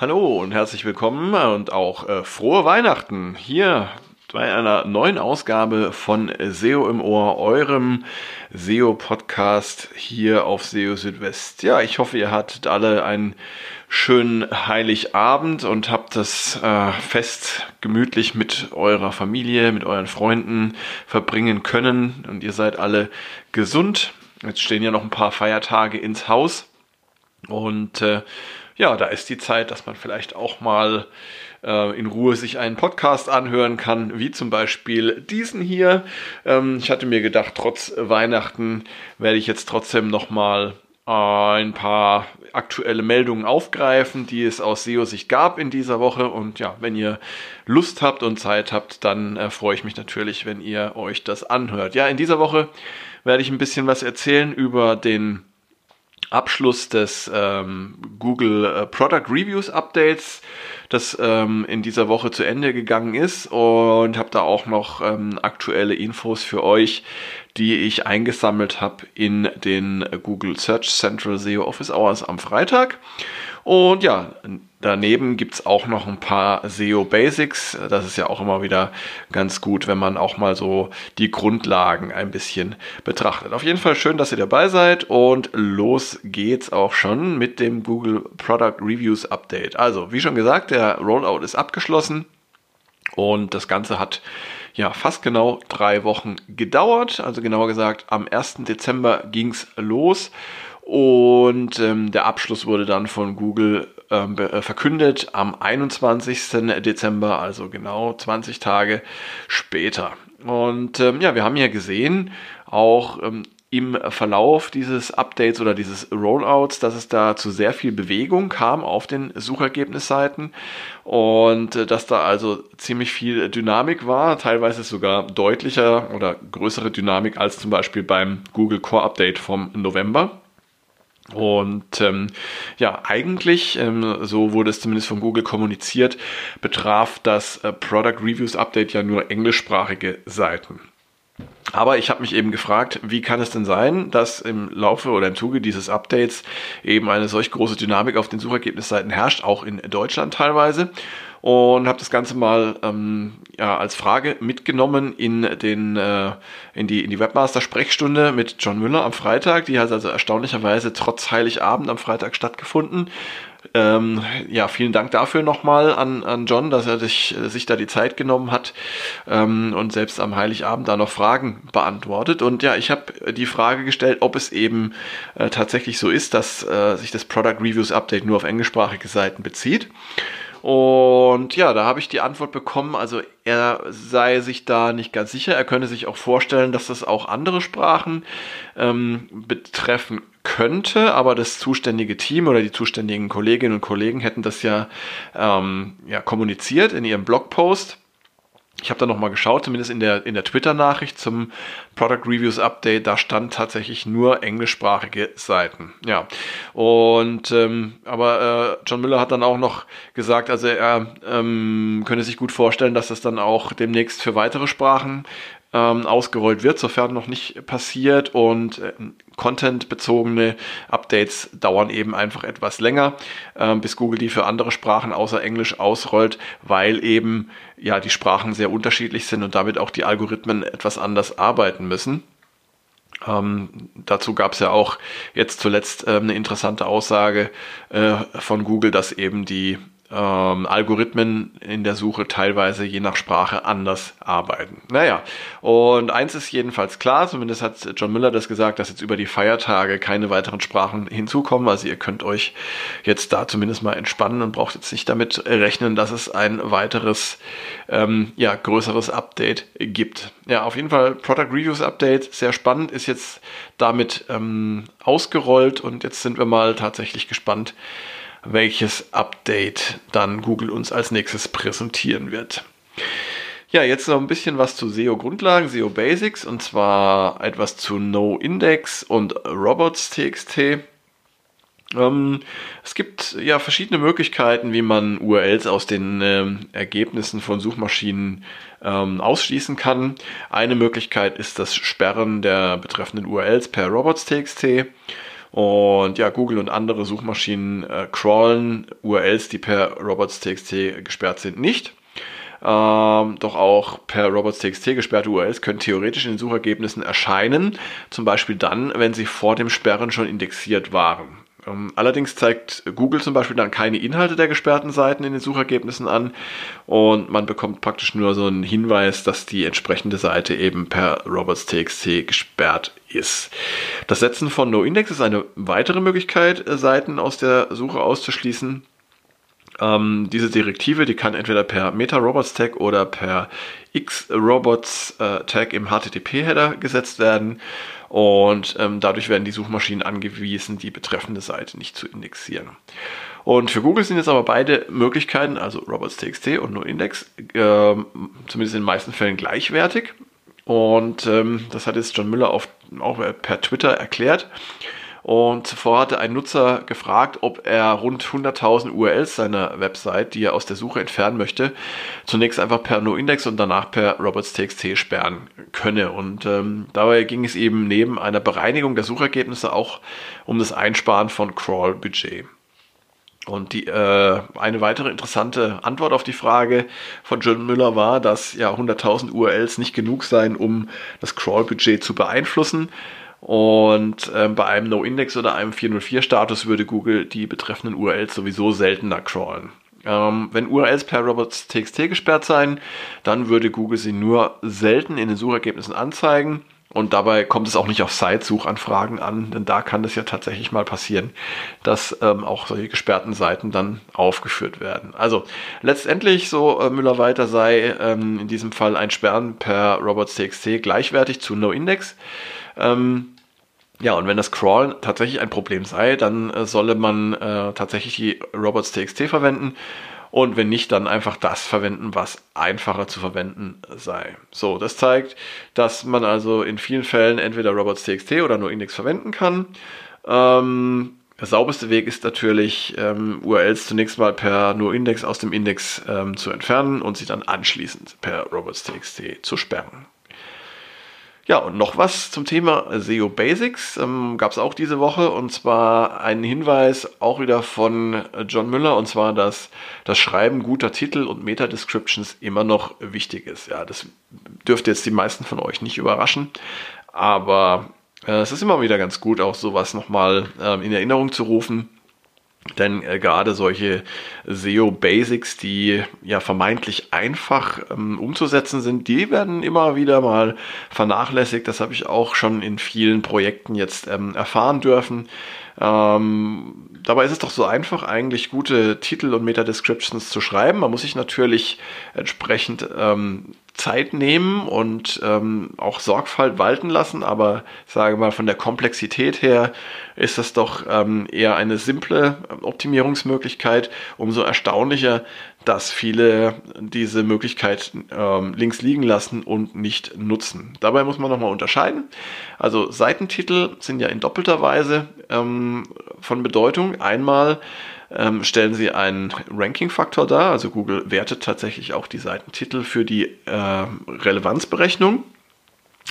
Hallo und herzlich willkommen und auch äh, frohe Weihnachten hier bei einer neuen Ausgabe von SEO im Ohr, eurem SEO-Podcast hier auf SEO Südwest. Ja, ich hoffe, ihr hattet alle einen schönen Heiligabend und habt das äh, Fest gemütlich mit eurer Familie, mit euren Freunden verbringen können und ihr seid alle gesund. Jetzt stehen ja noch ein paar Feiertage ins Haus und äh, ja, da ist die Zeit, dass man vielleicht auch mal äh, in Ruhe sich einen Podcast anhören kann, wie zum Beispiel diesen hier. Ähm, ich hatte mir gedacht, trotz Weihnachten werde ich jetzt trotzdem noch mal äh, ein paar aktuelle Meldungen aufgreifen, die es aus SEO-Sicht gab in dieser Woche. Und ja, wenn ihr Lust habt und Zeit habt, dann äh, freue ich mich natürlich, wenn ihr euch das anhört. Ja, in dieser Woche werde ich ein bisschen was erzählen über den Abschluss des ähm, Google äh, Product Reviews Updates, das ähm, in dieser Woche zu Ende gegangen ist und habe da auch noch ähm, aktuelle Infos für euch, die ich eingesammelt habe in den Google Search Central SEO Office Hours am Freitag. Und ja, daneben gibt es auch noch ein paar SEO Basics. Das ist ja auch immer wieder ganz gut, wenn man auch mal so die Grundlagen ein bisschen betrachtet. Auf jeden Fall schön, dass ihr dabei seid und los geht's auch schon mit dem Google Product Reviews Update. Also, wie schon gesagt, der Rollout ist abgeschlossen und das Ganze hat ja fast genau drei Wochen gedauert. Also genauer gesagt, am 1. Dezember ging's los. Und ähm, der Abschluss wurde dann von Google verkündet am 21. Dezember, also genau 20 Tage später. Und ähm, ja, wir haben ja gesehen, auch ähm, im Verlauf dieses Updates oder dieses Rollouts, dass es da zu sehr viel Bewegung kam auf den Suchergebnisseiten und äh, dass da also ziemlich viel Dynamik war, teilweise sogar deutlicher oder größere Dynamik als zum Beispiel beim Google Core Update vom November. Und ähm, ja, eigentlich, ähm, so wurde es zumindest von Google kommuniziert, betraf das äh, Product Reviews Update ja nur englischsprachige Seiten. Aber ich habe mich eben gefragt, wie kann es denn sein, dass im Laufe oder im Zuge dieses Updates eben eine solch große Dynamik auf den Suchergebnisseiten herrscht, auch in Deutschland teilweise und habe das Ganze mal ähm, ja, als Frage mitgenommen in, den, äh, in die, in die Webmaster-Sprechstunde mit John Müller am Freitag. Die hat also erstaunlicherweise trotz Heiligabend am Freitag stattgefunden. Ähm, ja, vielen Dank dafür nochmal an, an John, dass er sich, sich da die Zeit genommen hat ähm, und selbst am Heiligabend da noch Fragen beantwortet. Und ja, ich habe die Frage gestellt, ob es eben äh, tatsächlich so ist, dass äh, sich das Product Reviews Update nur auf englischsprachige Seiten bezieht. Und ja, da habe ich die Antwort bekommen, also er sei sich da nicht ganz sicher. Er könne sich auch vorstellen, dass das auch andere Sprachen ähm, betreffen könnte, aber das zuständige Team oder die zuständigen Kolleginnen und Kollegen hätten das ja, ähm, ja kommuniziert in ihrem Blogpost. Ich habe da nochmal geschaut, zumindest in der, in der Twitter-Nachricht zum Product Reviews Update, da stand tatsächlich nur englischsprachige Seiten. Ja. Und ähm, aber äh, John Müller hat dann auch noch gesagt, also er ähm, könne sich gut vorstellen, dass das dann auch demnächst für weitere Sprachen ähm, ausgerollt wird, sofern noch nicht passiert. Und äh, Content-bezogene Updates dauern eben einfach etwas länger, äh, bis Google die für andere Sprachen außer Englisch ausrollt, weil eben ja die Sprachen sehr unterschiedlich sind und damit auch die Algorithmen etwas anders arbeiten müssen. Ähm, dazu gab es ja auch jetzt zuletzt äh, eine interessante Aussage äh, von Google, dass eben die ähm, Algorithmen in der Suche teilweise je nach Sprache anders arbeiten. Naja, und eins ist jedenfalls klar, zumindest hat John Miller das gesagt, dass jetzt über die Feiertage keine weiteren Sprachen hinzukommen. Also ihr könnt euch jetzt da zumindest mal entspannen und braucht jetzt nicht damit rechnen, dass es ein weiteres, ähm, ja, größeres Update gibt. Ja, auf jeden Fall Product Reviews Update, sehr spannend, ist jetzt damit ähm, ausgerollt und jetzt sind wir mal tatsächlich gespannt, welches Update dann Google uns als nächstes präsentieren wird. Ja, jetzt noch ein bisschen was zu SEO-Grundlagen, SEO Basics und zwar etwas zu NoIndex und Robots.txt. Ähm, es gibt ja verschiedene Möglichkeiten, wie man URLs aus den ähm, Ergebnissen von Suchmaschinen ähm, ausschließen kann. Eine Möglichkeit ist das Sperren der betreffenden URLs per Robots.txt. Und ja, Google und andere Suchmaschinen äh, crawlen URLs, die per robots.txt gesperrt sind, nicht. Ähm, doch auch per robots.txt gesperrte URLs können theoretisch in den Suchergebnissen erscheinen, zum Beispiel dann, wenn sie vor dem Sperren schon indexiert waren. Ähm, allerdings zeigt Google zum Beispiel dann keine Inhalte der gesperrten Seiten in den Suchergebnissen an und man bekommt praktisch nur so einen Hinweis, dass die entsprechende Seite eben per robots.txt gesperrt ist. Das Setzen von NoIndex ist eine weitere Möglichkeit, äh, Seiten aus der Suche auszuschließen. Ähm, diese Direktive, die kann entweder per Meta-Robots-Tag oder per X-Robots-Tag im HTTP-Header gesetzt werden. Und ähm, dadurch werden die Suchmaschinen angewiesen, die betreffende Seite nicht zu indexieren. Und für Google sind jetzt aber beide Möglichkeiten, also robots.txt und NoIndex, äh, zumindest in den meisten Fällen gleichwertig. Und ähm, das hat jetzt John Müller auf, auch per Twitter erklärt. Und zuvor hatte ein Nutzer gefragt, ob er rund 100.000 URLs seiner Website, die er aus der Suche entfernen möchte, zunächst einfach per NoIndex und danach per robots.txt sperren könne. Und ähm, dabei ging es eben neben einer Bereinigung der Suchergebnisse auch um das Einsparen von Crawl-Budget. Und die, äh, eine weitere interessante Antwort auf die Frage von John Müller war, dass ja 100.000 URLs nicht genug seien, um das Crawl-Budget zu beeinflussen. Und ähm, bei einem No-Index oder einem 404-Status würde Google die betreffenden URLs sowieso seltener crawlen. Ähm, wenn URLs per robots.txt gesperrt seien, dann würde Google sie nur selten in den Suchergebnissen anzeigen. Und dabei kommt es auch nicht auf Site-Suchanfragen an, denn da kann es ja tatsächlich mal passieren, dass ähm, auch solche gesperrten Seiten dann aufgeführt werden. Also letztendlich, so äh, Müller weiter, sei ähm, in diesem Fall ein Sperren per robots.txt gleichwertig zu NoIndex. Ähm, ja, und wenn das Crawlen tatsächlich ein Problem sei, dann äh, solle man äh, tatsächlich die robots.txt verwenden und wenn nicht, dann einfach das verwenden, was einfacher zu verwenden sei. So, das zeigt, dass man also in vielen Fällen entweder robots.txt oder nur Index verwenden kann. Ähm, der sauberste Weg ist natürlich, ähm, URLs zunächst mal per nur Index aus dem Index ähm, zu entfernen und sie dann anschließend per robots.txt zu sperren. Ja, und noch was zum Thema SEO Basics ähm, gab es auch diese Woche und zwar einen Hinweis auch wieder von John Müller und zwar, dass das Schreiben guter Titel und Meta-Descriptions immer noch wichtig ist. Ja, das dürfte jetzt die meisten von euch nicht überraschen, aber äh, es ist immer wieder ganz gut, auch sowas nochmal äh, in Erinnerung zu rufen. Denn äh, gerade solche SEO-Basics, die ja vermeintlich einfach ähm, umzusetzen sind, die werden immer wieder mal vernachlässigt. Das habe ich auch schon in vielen Projekten jetzt ähm, erfahren dürfen. Ähm, dabei ist es doch so einfach, eigentlich gute Titel und Meta-Descriptions zu schreiben. Man muss sich natürlich entsprechend ähm, Zeit nehmen und ähm, auch Sorgfalt walten lassen, aber sage mal von der Komplexität her ist das doch ähm, eher eine simple Optimierungsmöglichkeit. Umso erstaunlicher, dass viele diese Möglichkeit ähm, links liegen lassen und nicht nutzen. Dabei muss man nochmal unterscheiden. Also Seitentitel sind ja in doppelter Weise ähm, von Bedeutung. Einmal ähm, stellen sie einen Ranking-Faktor dar. Also Google wertet tatsächlich auch die Seitentitel für die äh, Relevanzberechnung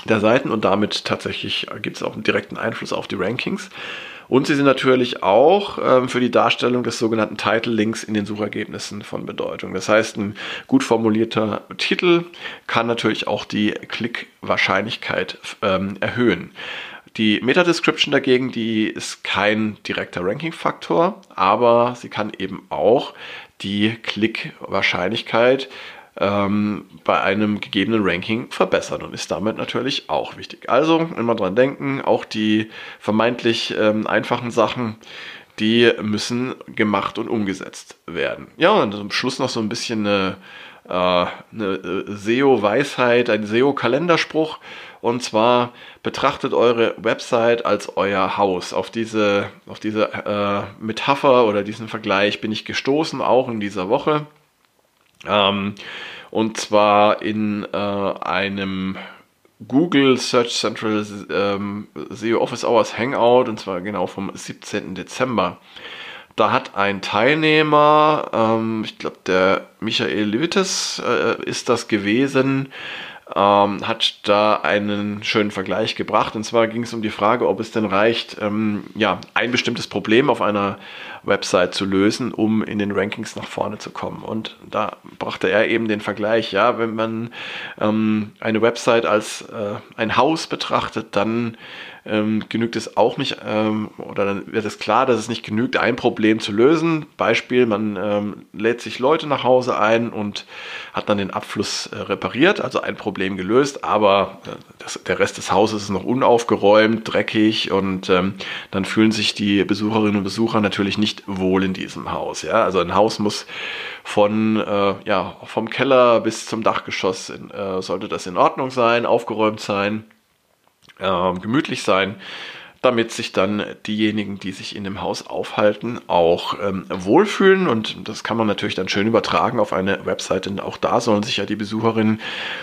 der Seiten und damit tatsächlich gibt es auch einen direkten Einfluss auf die Rankings. Und sie sind natürlich auch ähm, für die Darstellung des sogenannten Title Links in den Suchergebnissen von Bedeutung. Das heißt, ein gut formulierter Titel kann natürlich auch die Klickwahrscheinlichkeit ähm, erhöhen. Die Meta-Description dagegen, die ist kein direkter Ranking-Faktor, aber sie kann eben auch die Klickwahrscheinlichkeit ähm, bei einem gegebenen Ranking verbessern und ist damit natürlich auch wichtig. Also immer dran denken, auch die vermeintlich ähm, einfachen Sachen, die müssen gemacht und umgesetzt werden. Ja, und zum Schluss noch so ein bisschen eine, äh, eine äh, SEO-Weisheit, ein SEO-Kalenderspruch. Und zwar betrachtet eure Website als euer Haus. Auf diese, auf diese äh, Metapher oder diesen Vergleich bin ich gestoßen, auch in dieser Woche. Ähm, und zwar in äh, einem Google Search Central ähm, SEO Office Hours Hangout und zwar genau vom 17. Dezember. Da hat ein Teilnehmer, ähm, ich glaube der Michael Levites äh, ist das gewesen, ähm, hat da einen schönen Vergleich gebracht. Und zwar ging es um die Frage, ob es denn reicht, ähm, ja, ein bestimmtes Problem auf einer Website zu lösen, um in den Rankings nach vorne zu kommen. Und da brachte er eben den Vergleich, ja, wenn man ähm, eine Website als äh, ein Haus betrachtet, dann ähm, genügt es auch nicht, ähm, oder dann wird es klar, dass es nicht genügt, ein Problem zu lösen. Beispiel, man ähm, lädt sich Leute nach Hause ein und hat dann den Abfluss äh, repariert, also ein Problem gelöst, aber äh, das, der Rest des Hauses ist noch unaufgeräumt, dreckig und ähm, dann fühlen sich die Besucherinnen und Besucher natürlich nicht wohl in diesem Haus. Ja? Also ein Haus muss von äh, ja, vom Keller bis zum Dachgeschoss in, äh, sollte das in Ordnung sein, aufgeräumt sein äh, gemütlich sein, damit sich dann diejenigen, die sich in dem Haus aufhalten, auch ähm, wohlfühlen. Und das kann man natürlich dann schön übertragen auf eine Website, denn auch da sollen sich ja die Besucherinnen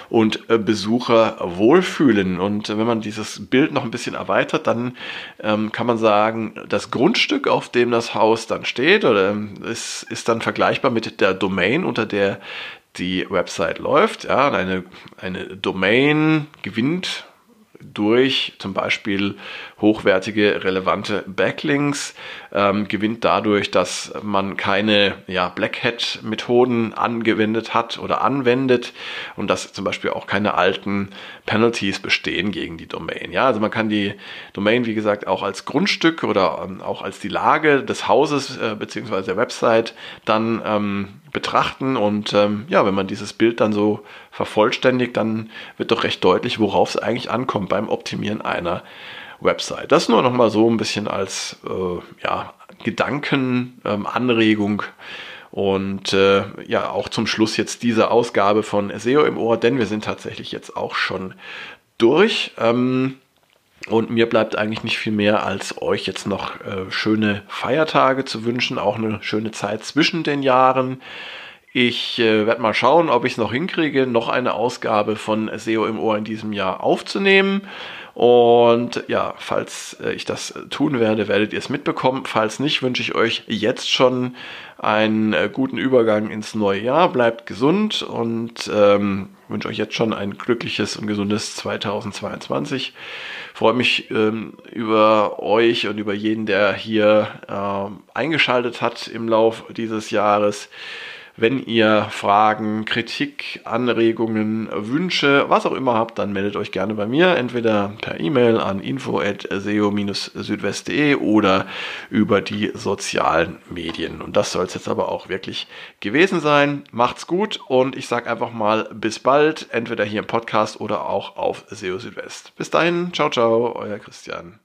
und äh, Besucher wohlfühlen. Und äh, wenn man dieses Bild noch ein bisschen erweitert, dann ähm, kann man sagen, das Grundstück, auf dem das Haus dann steht, oder ähm, ist, ist dann vergleichbar mit der Domain, unter der die Website läuft. Ja, eine, eine Domain gewinnt durch zum Beispiel hochwertige, relevante Backlinks, ähm, gewinnt dadurch, dass man keine ja, Black Hat-Methoden angewendet hat oder anwendet und dass zum Beispiel auch keine alten Penalties bestehen gegen die Domain. Ja, also man kann die Domain, wie gesagt, auch als Grundstück oder ähm, auch als die Lage des Hauses äh, bzw. der Website dann ähm, betrachten. Und ähm, ja, wenn man dieses Bild dann so vervollständigt, dann wird doch recht deutlich, worauf es eigentlich ankommt beim Optimieren einer Website. Das nur noch mal so ein bisschen als äh, ja, Gedankenanregung. Ähm, und äh, ja, auch zum Schluss jetzt diese Ausgabe von SEO im Ohr, denn wir sind tatsächlich jetzt auch schon durch. Ähm, und mir bleibt eigentlich nicht viel mehr, als euch jetzt noch äh, schöne Feiertage zu wünschen, auch eine schöne Zeit zwischen den Jahren. Ich äh, werde mal schauen, ob ich es noch hinkriege, noch eine Ausgabe von SEO im Ohr in diesem Jahr aufzunehmen. Und ja, falls äh, ich das tun werde, werdet ihr es mitbekommen. Falls nicht, wünsche ich euch jetzt schon einen äh, guten Übergang ins neue Jahr. Bleibt gesund und ähm, wünsche euch jetzt schon ein glückliches und gesundes 2022. Freue mich ähm, über euch und über jeden, der hier ähm, eingeschaltet hat im Lauf dieses Jahres. Wenn ihr Fragen, Kritik, Anregungen, Wünsche, was auch immer habt, dann meldet euch gerne bei mir, entweder per E-Mail an info@seo-südwest.de oder über die sozialen Medien. Und das soll es jetzt aber auch wirklich gewesen sein. Macht's gut und ich sage einfach mal bis bald, entweder hier im Podcast oder auch auf SEO Südwest. Bis dahin, ciao ciao, euer Christian.